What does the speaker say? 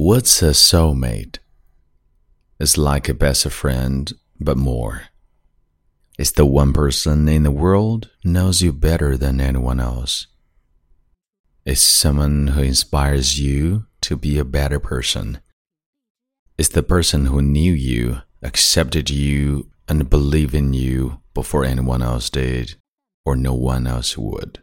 What's a soulmate? It's like a best friend, but more. It's the one person in the world knows you better than anyone else. It's someone who inspires you to be a better person. It's the person who knew you, accepted you, and believed in you before anyone else did, or no one else would.